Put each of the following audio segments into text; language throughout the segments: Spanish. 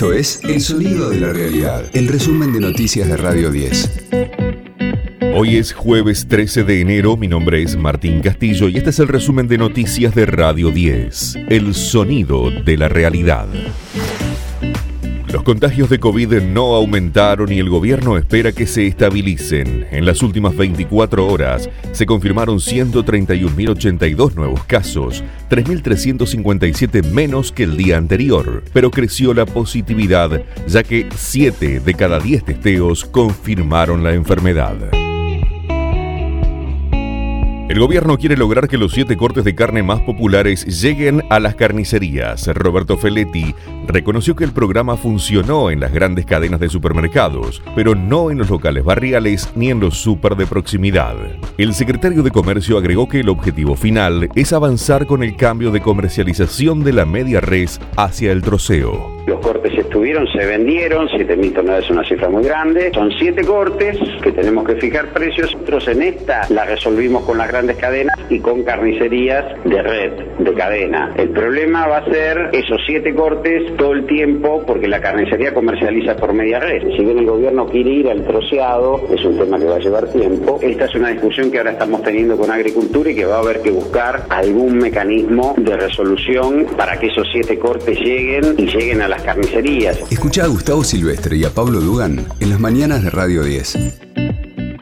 Esto es El Sonido de la Realidad, el resumen de noticias de Radio 10. Hoy es jueves 13 de enero, mi nombre es Martín Castillo y este es el resumen de noticias de Radio 10, El Sonido de la Realidad. Los contagios de COVID no aumentaron y el gobierno espera que se estabilicen. En las últimas 24 horas se confirmaron 131.082 nuevos casos, 3.357 menos que el día anterior, pero creció la positividad ya que 7 de cada 10 testeos confirmaron la enfermedad. El gobierno quiere lograr que los siete cortes de carne más populares lleguen a las carnicerías. Roberto Feletti reconoció que el programa funcionó en las grandes cadenas de supermercados, pero no en los locales barriales ni en los super de proximidad. El secretario de Comercio agregó que el objetivo final es avanzar con el cambio de comercialización de la media res hacia el troceo. Los cortes estuvieron, se vendieron, 7.000 toneladas es una cifra muy grande. Son siete cortes que tenemos que fijar precios. Nosotros en esta la resolvimos con las grandes cadenas y con carnicerías de red, de cadena. El problema va a ser esos siete cortes todo el tiempo porque la carnicería comercializa por media red. Si bien el gobierno quiere ir al troceado, es un tema que va a llevar tiempo. Esta es una discusión que ahora estamos teniendo con Agricultura y que va a haber que buscar algún mecanismo de resolución para que esos siete cortes lleguen y lleguen a las carnicerías. Escucha a Gustavo Silvestre y a Pablo Dugan en las mañanas de Radio 10.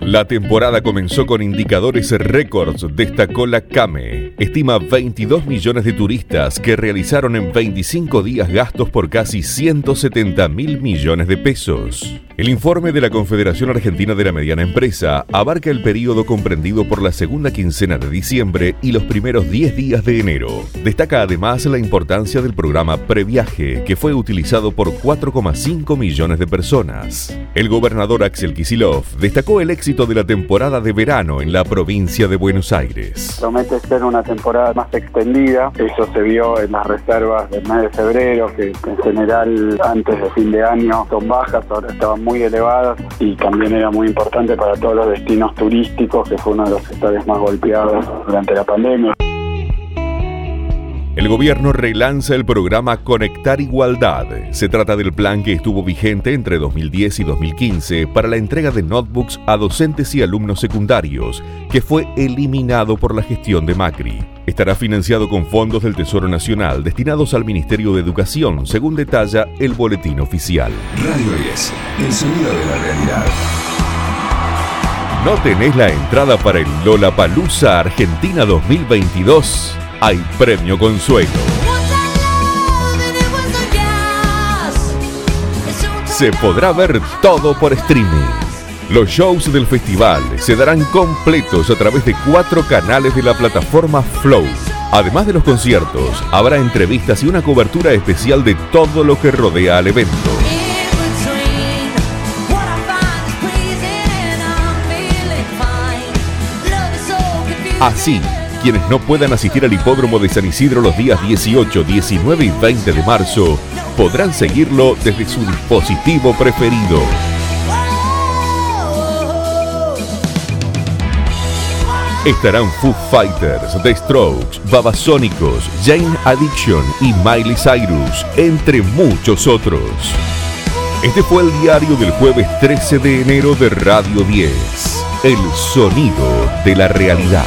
La temporada comenzó con indicadores récords, destacó la CAME. Estima 22 millones de turistas que realizaron en 25 días gastos por casi 170 mil millones de pesos. El informe de la Confederación Argentina de la Mediana Empresa abarca el periodo comprendido por la segunda quincena de diciembre y los primeros 10 días de enero. Destaca además la importancia del programa Previaje, que fue utilizado por 4,5 millones de personas. El gobernador Axel Kisilov destacó el éxito de la temporada de verano en la provincia de Buenos Aires. Promete ser una temporada más extendida. Eso se vio en las reservas del mes de febrero, que en general antes de fin de año son bajas, ahora estaban muy elevadas y también era muy importante para todos los destinos turísticos, que fue uno de los sectores más golpeados durante la pandemia. El gobierno relanza el programa Conectar Igualdad. Se trata del plan que estuvo vigente entre 2010 y 2015 para la entrega de notebooks a docentes y alumnos secundarios, que fue eliminado por la gestión de Macri. Estará financiado con fondos del Tesoro Nacional destinados al Ministerio de Educación, según detalla el boletín oficial. Radio 10, el sonido de la realidad. ¿No tenés la entrada para el Lollapalooza Argentina 2022? Hay premio consuelo. Se podrá ver todo por streaming. Los shows del festival se darán completos a través de cuatro canales de la plataforma Flow. Además de los conciertos, habrá entrevistas y una cobertura especial de todo lo que rodea al evento. Así, quienes no puedan asistir al hipódromo de San Isidro los días 18, 19 y 20 de marzo podrán seguirlo desde su dispositivo preferido. Estarán Foo Fighters, The Strokes, Babasónicos, Jane Addiction y Miley Cyrus, entre muchos otros. Este fue el diario del jueves 13 de enero de Radio 10, el sonido de la realidad.